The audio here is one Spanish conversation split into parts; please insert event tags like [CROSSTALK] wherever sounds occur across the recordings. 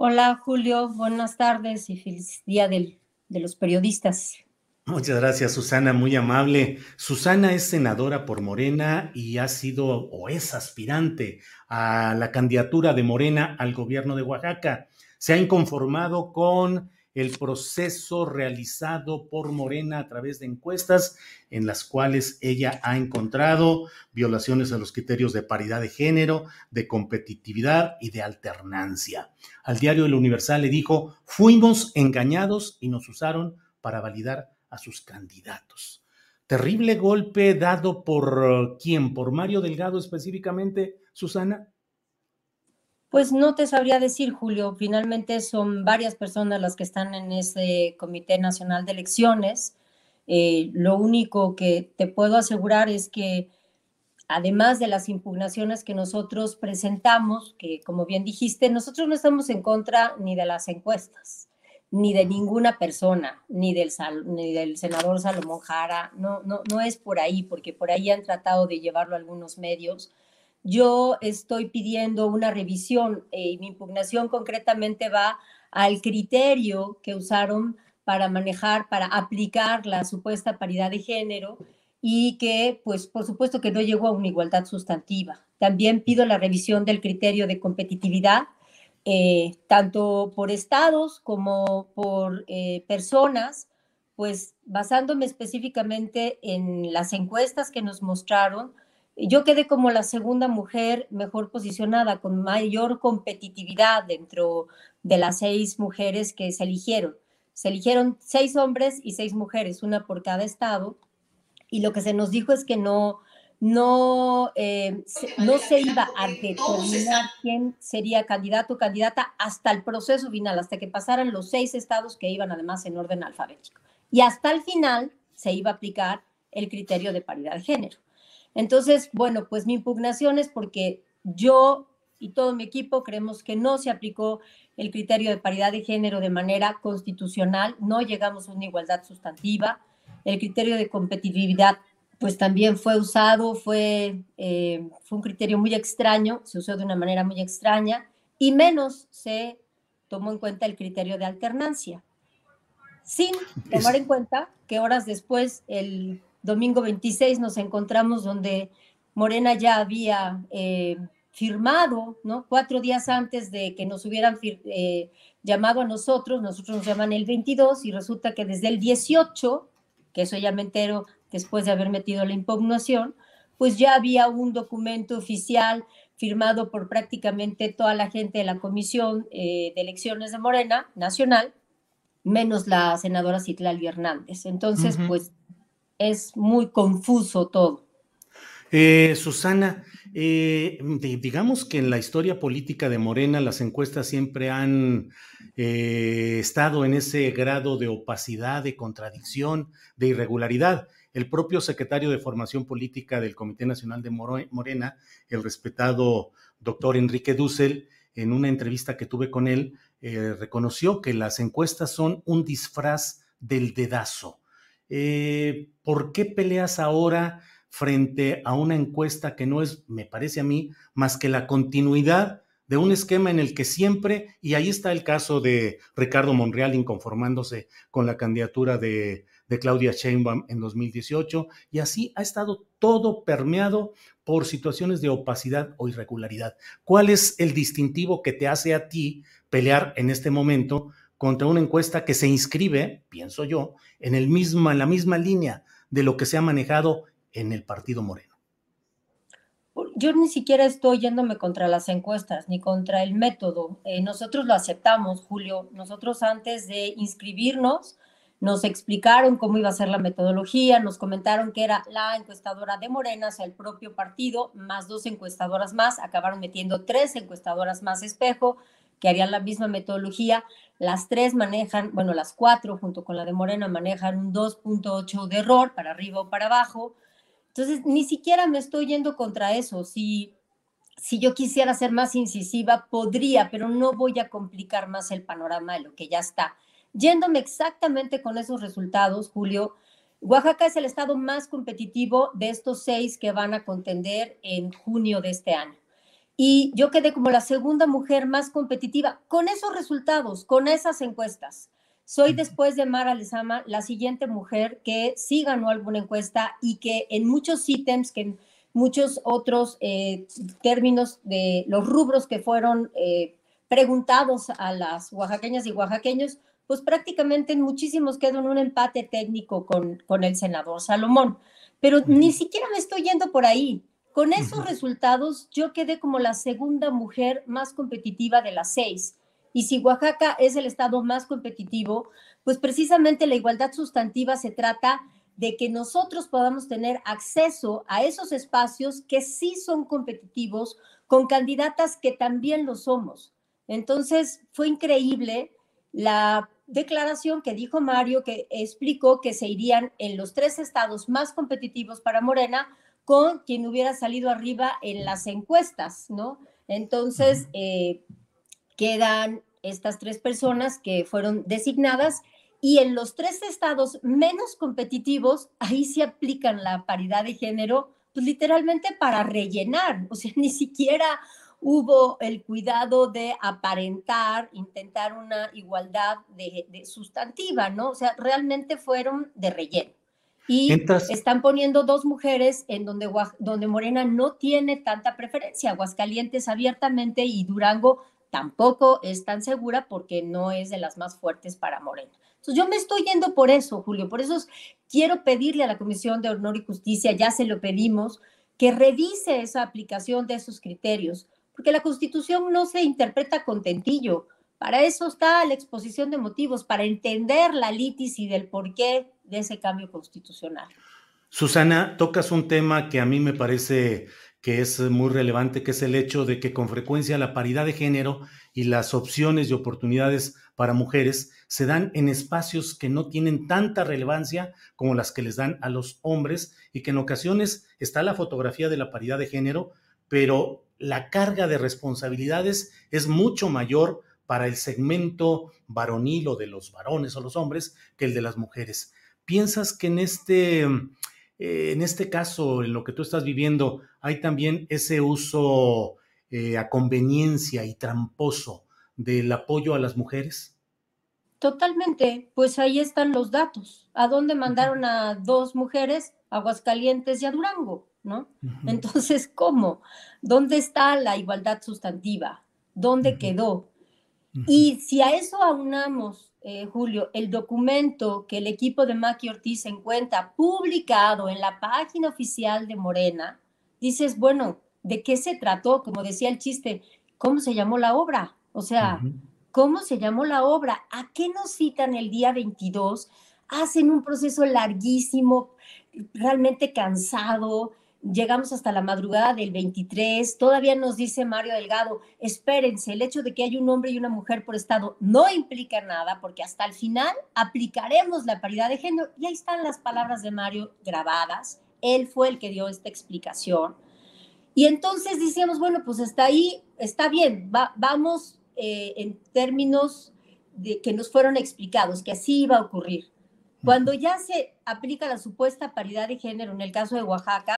Hola Julio, buenas tardes y feliz día del, de los periodistas. Muchas gracias, Susana, muy amable. Susana es senadora por Morena y ha sido o es aspirante a la candidatura de Morena al gobierno de Oaxaca. Se ha inconformado con el proceso realizado por Morena a través de encuestas en las cuales ella ha encontrado violaciones a los criterios de paridad de género, de competitividad y de alternancia. Al diario El Universal le dijo, fuimos engañados y nos usaron para validar a sus candidatos. Terrible golpe dado por quién, por Mario Delgado específicamente, Susana. Pues no te sabría decir, Julio. Finalmente son varias personas las que están en ese Comité Nacional de Elecciones. Eh, lo único que te puedo asegurar es que además de las impugnaciones que nosotros presentamos, que como bien dijiste, nosotros no estamos en contra ni de las encuestas, ni de ninguna persona, ni del, senador Salomón Jara, no, no, no es por ahí, porque por ahí han tratado de llevarlo algunos medios yo estoy pidiendo una revisión eh, y mi impugnación concretamente va al criterio que usaron para manejar, para aplicar la supuesta paridad de género y que, pues, por supuesto que no llegó a una igualdad sustantiva. También pido la revisión del criterio de competitividad, eh, tanto por estados como por eh, personas, pues basándome específicamente en las encuestas que nos mostraron, yo quedé como la segunda mujer mejor posicionada, con mayor competitividad dentro de las seis mujeres que se eligieron. Se eligieron seis hombres y seis mujeres, una por cada estado, y lo que se nos dijo es que no, no, eh, no se iba a determinar quién sería candidato o candidata hasta el proceso final, hasta que pasaran los seis estados que iban además en orden alfabético. Y hasta el final se iba a aplicar el criterio de paridad de género. Entonces, bueno, pues mi impugnación es porque yo y todo mi equipo creemos que no se aplicó el criterio de paridad de género de manera constitucional, no llegamos a una igualdad sustantiva, el criterio de competitividad pues también fue usado, fue, eh, fue un criterio muy extraño, se usó de una manera muy extraña y menos se tomó en cuenta el criterio de alternancia, sin tomar en cuenta que horas después el domingo 26 nos encontramos donde Morena ya había eh, firmado, ¿no? Cuatro días antes de que nos hubieran eh, llamado a nosotros, nosotros nos llaman el 22 y resulta que desde el 18, que eso ya me entero después de haber metido la impugnación, pues ya había un documento oficial firmado por prácticamente toda la gente de la Comisión eh, de Elecciones de Morena Nacional, menos la senadora Citlali Hernández. Entonces, pues es muy confuso todo. Eh, Susana, eh, digamos que en la historia política de Morena las encuestas siempre han eh, estado en ese grado de opacidad, de contradicción, de irregularidad. El propio secretario de Formación Política del Comité Nacional de Morena, el respetado doctor Enrique Dussel, en una entrevista que tuve con él, reconoció que las encuestas son un disfraz del dedazo eh, ¿por qué peleas ahora frente a una encuesta que no es, me parece a mí, más que la continuidad de un esquema en el que siempre, y ahí está el caso de Ricardo Monreal inconformándose con la candidatura de, de Claudia Sheinbaum en 2018, y así ha estado todo permeado por situaciones de opacidad o irregularidad. ¿Cuál es el distintivo que te hace a ti pelear en este momento contra una encuesta que se inscribe, pienso yo, en, el mismo, en la misma línea de lo que se ha manejado en el Partido Moreno? Yo ni siquiera estoy yéndome contra las encuestas ni contra el método. Eh, nosotros lo aceptamos, Julio. Nosotros antes de inscribirnos nos explicaron cómo iba a ser la metodología, nos comentaron que era la encuestadora de Morena, o sea, el propio partido, más dos encuestadoras más, acabaron metiendo tres encuestadoras más espejo, que harían la misma metodología. Las tres manejan, bueno, las cuatro junto con la de Morena manejan un 2.8 de error para arriba o para abajo. Entonces, ni siquiera me estoy yendo contra eso. Si, si yo quisiera ser más incisiva, podría, pero no voy a complicar más el panorama de lo que ya está. Yéndome exactamente con esos resultados, Julio, Oaxaca es el estado más competitivo de estos seis que van a contender en junio de este año. Y yo quedé como la segunda mujer más competitiva con esos resultados, con esas encuestas. Soy después de Mara Lezama la siguiente mujer que sí ganó alguna encuesta y que en muchos ítems, que en muchos otros eh, términos de los rubros que fueron eh, preguntados a las oaxaqueñas y oaxaqueños, pues prácticamente en muchísimos quedó en un empate técnico con, con el senador Salomón. Pero ni siquiera me estoy yendo por ahí. Con esos resultados, yo quedé como la segunda mujer más competitiva de las seis. Y si Oaxaca es el estado más competitivo, pues precisamente la igualdad sustantiva se trata de que nosotros podamos tener acceso a esos espacios que sí son competitivos con candidatas que también lo somos. Entonces, fue increíble la declaración que dijo Mario, que explicó que se irían en los tres estados más competitivos para Morena con quien hubiera salido arriba en las encuestas, ¿no? Entonces, eh, quedan estas tres personas que fueron designadas y en los tres estados menos competitivos, ahí se aplican la paridad de género, pues literalmente para rellenar, o sea, [LAUGHS] ni siquiera hubo el cuidado de aparentar, intentar una igualdad de, sustantiva, ¿no? O sea, realmente fueron de relleno. Y están poniendo dos mujeres en donde, donde Morena no tiene tanta preferencia, Aguascalientes abiertamente y Durango tampoco es tan segura porque no es de las más fuertes para Morena. Entonces yo me estoy yendo por eso, Julio, por eso quiero pedirle a la Comisión de Honor y Justicia, ya se lo pedimos, que revise esa aplicación de esos criterios, porque la Constitución no se interpreta con tentillo. Para eso está la exposición de motivos, para entender la litis y del porqué de ese cambio constitucional. Susana, tocas un tema que a mí me parece que es muy relevante, que es el hecho de que con frecuencia la paridad de género y las opciones y oportunidades para mujeres se dan en espacios que no tienen tanta relevancia como las que les dan a los hombres y que en ocasiones está la fotografía de la paridad de género, pero la carga de responsabilidades es mucho mayor para el segmento varonil o de los varones o los hombres que el de las mujeres. ¿Piensas que en este, eh, en este caso, en lo que tú estás viviendo, hay también ese uso eh, a conveniencia y tramposo del apoyo a las mujeres? Totalmente, pues ahí están los datos. ¿A dónde mandaron a dos mujeres? Aguascalientes y a Durango. ¿no? Entonces, ¿cómo? ¿Dónde está la igualdad sustantiva? ¿Dónde quedó? Y si a eso aunamos, eh, Julio, el documento que el equipo de Maki Ortiz encuentra publicado en la página oficial de Morena, dices, bueno, ¿de qué se trató? Como decía el chiste, ¿cómo se llamó la obra? O sea, ¿cómo se llamó la obra? ¿A qué nos citan el día 22? Hacen un proceso larguísimo, realmente cansado, llegamos hasta la madrugada del 23, todavía nos dice Mario Delgado, espérense, el hecho de que haya un hombre y una mujer por estado no implica nada, porque hasta el final aplicaremos la paridad de género. Y ahí están las palabras de Mario grabadas, él fue el que dio esta explicación. Y entonces decíamos, bueno, pues está ahí, está bien, vamos eh, en términos de que nos fueron explicados, que así iba a ocurrir. Cuando ya se aplica la supuesta paridad de género en el caso de Oaxaca,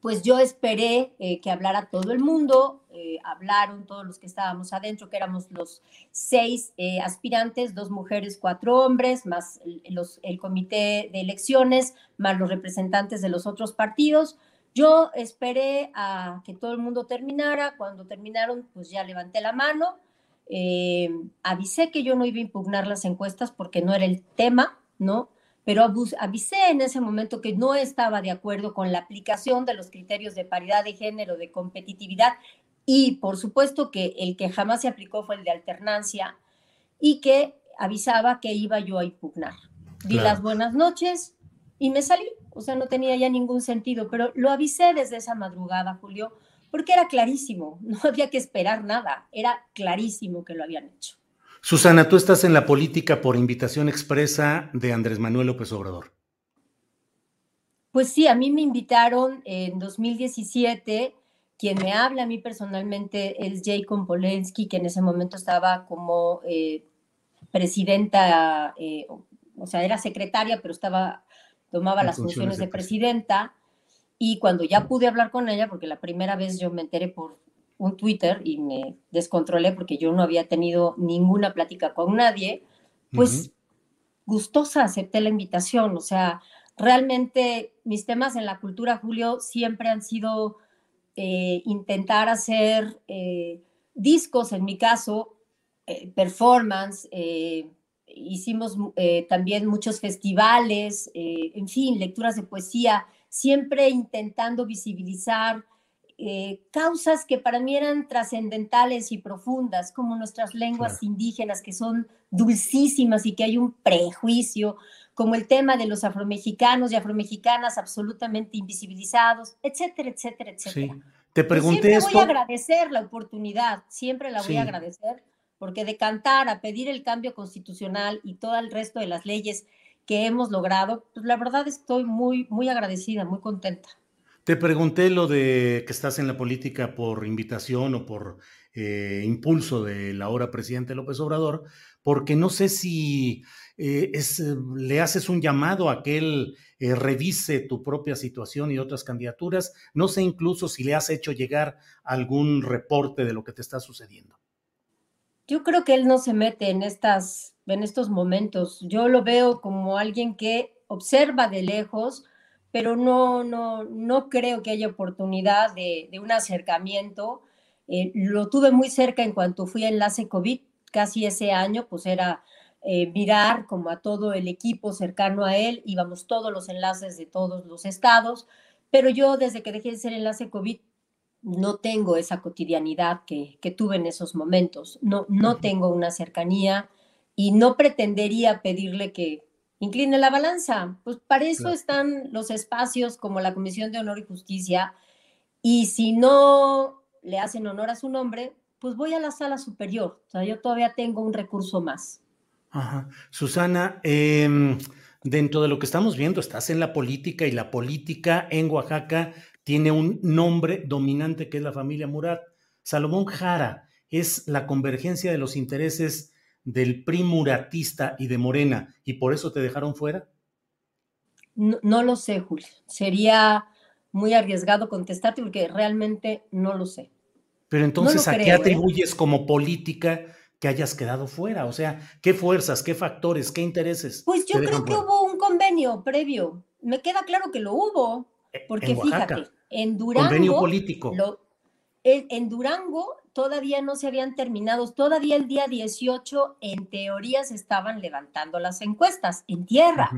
Pues yo esperé eh, que hablara todo el mundo. Eh, hablaron todos los que estábamos adentro, que éramos los seis eh, aspirantes, dos mujeres, cuatro hombres, más el, los, el comité de elecciones, más los representantes de los otros partidos. Yo esperé a que todo el mundo terminara. Cuando terminaron, pues ya levanté la mano. Avisé que yo no iba a impugnar las encuestas porque no era el tema, ¿no? Pero avisé en ese momento que no estaba de acuerdo con la aplicación de los criterios de paridad de género, de competitividad y por supuesto que el que jamás se aplicó fue el de alternancia y que avisaba que iba yo a impugnar. Di Claro. las buenas noches y me salí, o sea, no tenía ya ningún sentido, pero lo avisé desde esa madrugada, Julio, porque era clarísimo, [LAUGHS] no había que esperar nada, era clarísimo que lo habían hecho. Susana, tú estás en la política por invitación expresa de Andrés Manuel López Obrador. Pues sí, a mí me invitaron en 2017. Quien me habla a mí personalmente es Jacob Polensky, que en ese momento estaba como eh, presidenta, eh, o sea, era secretaria, pero estaba, tomaba En las funciones funciones de de presidenta. Y cuando ya pude hablar con ella, porque la primera vez yo me enteré por un Twitter y me descontrolé porque yo no había tenido ninguna plática con nadie, pues gustosa acepté la invitación. O sea, realmente mis temas en la cultura, Julio, siempre han sido eh, intentar hacer eh, discos, en mi caso, eh, performance, hicimos también muchos festivales, en fin, lecturas de poesía, siempre intentando visibilizar eh, causas que para mí eran trascendentales y profundas, como nuestras lenguas Claro. indígenas, que son dulcísimas y que hay un prejuicio, como el tema de los afromexicanos y afromexicanas absolutamente invisibilizados, etcétera, etcétera, etcétera. Sí. Te pregunté siempre esto. voy a agradecer la oportunidad, siempre la voy Sí. a agradecer, porque de cantar a pedir el cambio constitucional y todo el resto de las leyes que hemos logrado, pues la verdad estoy muy, muy agradecida, muy contenta. Te pregunté lo de que estás en la política por invitación o por eh, impulso del ahora presidente López Obrador, porque no sé si eh, eh, le haces un llamado a que él eh, revise tu propia situación y otras candidaturas. No sé incluso si le has hecho llegar algún reporte de lo que te está sucediendo. Yo creo que él no se mete en, estas, en estos momentos. Yo lo veo como alguien que observa de lejos, pero no, no, no creo que haya oportunidad de, de un acercamiento. Eh, lo tuve muy cerca en cuanto fui a enlace COVID, casi ese año, pues era eh, mirar como a todo el equipo cercano a él, íbamos todos los enlaces de todos los estados, pero yo desde que dejé de ser enlace COVID no tengo esa cotidianidad que, que tuve en esos momentos, no, no tengo una cercanía y no pretendería pedirle que incline la balanza. Pues para eso Claro. están los espacios como la Comisión de Honor y Justicia y si no le hacen honor a su nombre, pues voy a la sala superior. O sea, yo todavía tengo un recurso más. Ajá. Susana, em, dentro de lo que estamos viendo, estás en la política y la política en Oaxaca tiene un nombre dominante que es la familia Murat. Salomón Jara es la convergencia de los intereses del PRI muratista y de Morena, y por eso te dejaron fuera. No, no lo sé, Julio. Sería muy arriesgado contestarte porque realmente no lo sé. Pero entonces, ¿a qué creo, ¿eh? atribuyes como política que hayas quedado fuera? O sea, ¿qué fuerzas, qué factores, qué intereses? Pues yo creo que fuera? hubo un convenio previo. me queda claro que lo hubo, E- porque en Oaxaca. fíjate, en Durango, Convenio político. lo- en, en Durango todavía no se habían terminado, todavía el día 18 en teoría se estaban levantando las encuestas en tierra.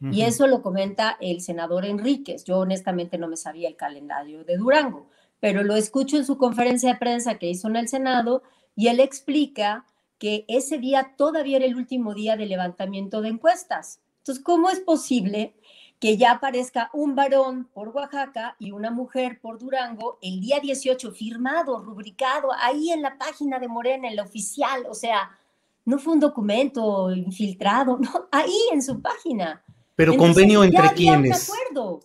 Y eso lo comenta el senador Enríquez. Yo honestamente no me sabía el calendario de Durango, pero lo escucho en su conferencia de prensa que hizo en el Senado y él explica que ese día todavía era el último día de levantamiento de encuestas. Entonces, ¿cómo es posible que ya aparezca un varón por Oaxaca y una mujer por Durango el día 18 firmado, rubricado, ahí en la página de Morena, en la oficial? O sea, no fue un documento infiltrado, no, ahí en su página. Pero Entonces, convenio entre quiénes. acuerdo.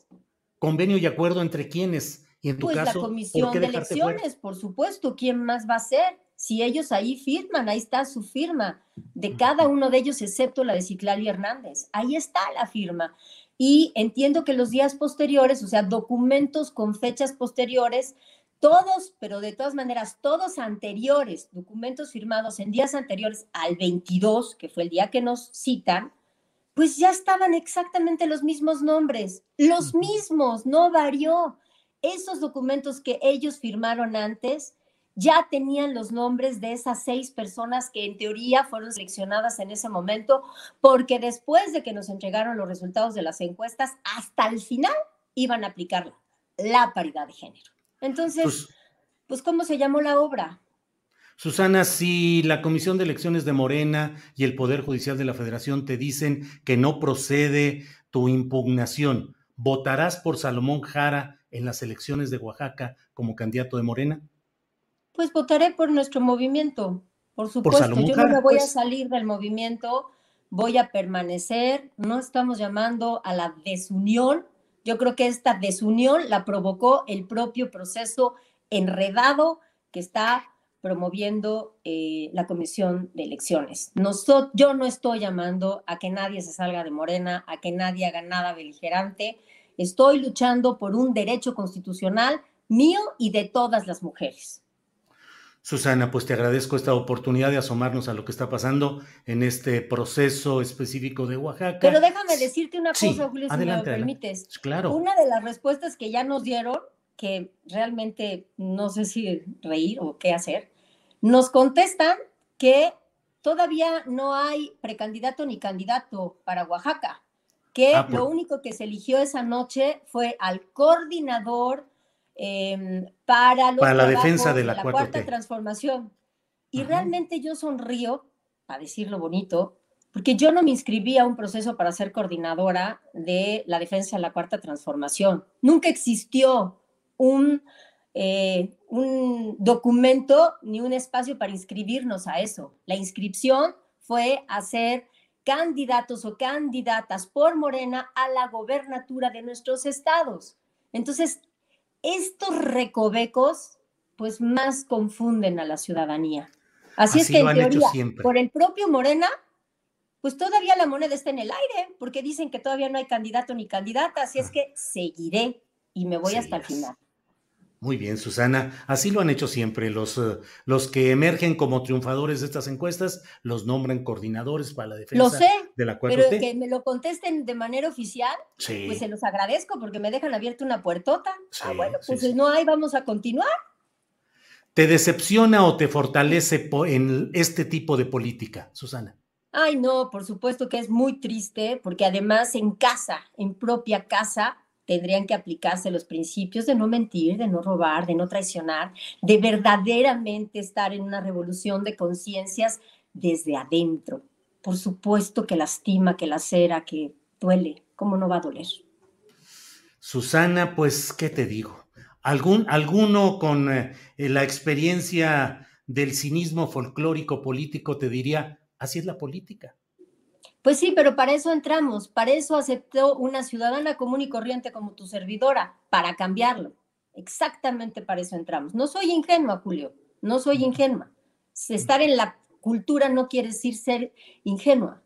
Convenio y acuerdo entre quiénes. Y en tu Pues caso, la ¿por comisión de fuera? elecciones, por supuesto, ¿quién más va a ser? Si ellos ahí firman, ahí está su firma, de cada uno de ellos, excepto la de Citlali Hernández. Ahí está la firma. Y entiendo que los días posteriores, o sea, documentos con fechas posteriores, todos, pero de todas maneras, todos anteriores, documentos firmados en días anteriores al 22, que fue el día que nos citan, pues ya estaban exactamente los mismos nombres, los mismos, no varió. Esos documentos que ellos firmaron antes ya tenían los nombres de esas seis personas que en teoría fueron seleccionadas en ese momento, porque después de que nos entregaron los resultados de las encuestas, hasta el final iban a aplicar la paridad de género. Entonces, Pues, pues, ¿cómo se llamó la obra? Susana, si la Comisión de Elecciones de Morena y el Poder Judicial de la Federación te dicen que no procede tu impugnación, ¿votarás por Salomón Jara en las elecciones de Oaxaca como candidato de Morena? Pues votaré por nuestro movimiento, por supuesto. Yo no me voy a pues. salir del movimiento, voy a permanecer. No estamos llamando a la desunión. Yo creo que esta desunión la provocó el propio proceso enredado que está promoviendo eh, la Comisión de Elecciones. Yo no estoy llamando a que nadie se salga de Morena, a que nadie haga nada beligerante. Estoy luchando por un derecho constitucional mío y de todas las mujeres. Susana, pues te agradezco esta oportunidad de asomarnos a lo que está pasando en este proceso específico de Oaxaca. Pero déjame decirte una Sí, cosa, Julio, si adelante, me lo permites. Claro. Una de las respuestas que ya nos dieron, que realmente no sé si reír o qué hacer, nos contestan que todavía no hay precandidato ni candidato para Oaxaca, que Ah, lo único que se eligió esa noche fue al coordinador em, para, los Para la defensa de la 4T. cuarta transformación. Y Ajá. realmente yo sonrío, a decirlo bonito, porque yo no me inscribí a un proceso para ser coordinadora de la defensa de la cuarta transformación. Nunca existió un, eh, un documento ni un espacio para inscribirnos a eso. La inscripción fue a ser candidatos o candidatas por Morena a la gobernatura de nuestros estados. Entonces, estos recovecos, pues más confunden a la ciudadanía. Así, es que, en teoría, por el propio Morena, pues todavía la moneda está en el aire, porque dicen que todavía no hay candidato ni candidata, así es que seguiré y me voy hasta el final. Muy bien, Susana. Así lo han hecho siempre. Los, eh, los que emergen como triunfadores de estas encuestas los nombran coordinadores para la defensa Lo sé, de la 4T. pero que me lo contesten de manera oficial, Sí. pues se los agradezco porque me dejan abierta una puertota. ah, Sí, bueno, sí, pues sí. no hay, vamos a continuar. ¿Te decepciona o te fortalece en este tipo de política, Susana? Ay, no, por supuesto que es muy triste, porque además en casa, en propia casa, tendrían que aplicarse los principios de no mentir, de no robar, de no traicionar, de verdaderamente estar en una revolución de conciencias desde adentro. Por supuesto que lastima, que lacera, que duele. ¿Cómo no va a doler? Susana, pues, ¿qué te digo? ¿Algún, alguno con eh, la experiencia del cinismo folclórico político te diría, así es la política. Pues sí, pero para eso entramos, para eso aceptó una ciudadana común y corriente como tu servidora, para cambiarlo. Exactamente para eso entramos. No soy ingenua, Julio, no soy ingenua. Estar en la cultura no quiere decir ser ingenua.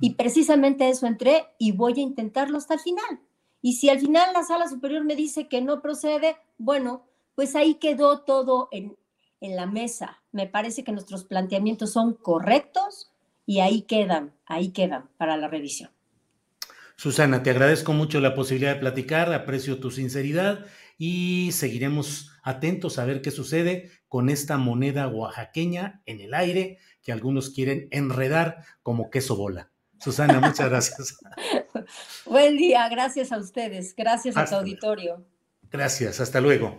Y precisamente eso entré y voy a intentarlo hasta el final. Y si al final la sala superior me dice que no procede, bueno, pues ahí quedó todo en, en la mesa. Me parece que nuestros planteamientos son correctos y ahí quedan, ahí quedan para la revisión. Susana, te agradezco mucho la posibilidad de platicar, aprecio tu sinceridad y seguiremos atentos a ver qué sucede con esta moneda oaxaqueña en el aire que algunos quieren enredar como queso bola. Susana, [LAUGHS] muchas gracias. Buen día, gracias a ustedes, gracias a tu auditorio. Gracias, hasta luego.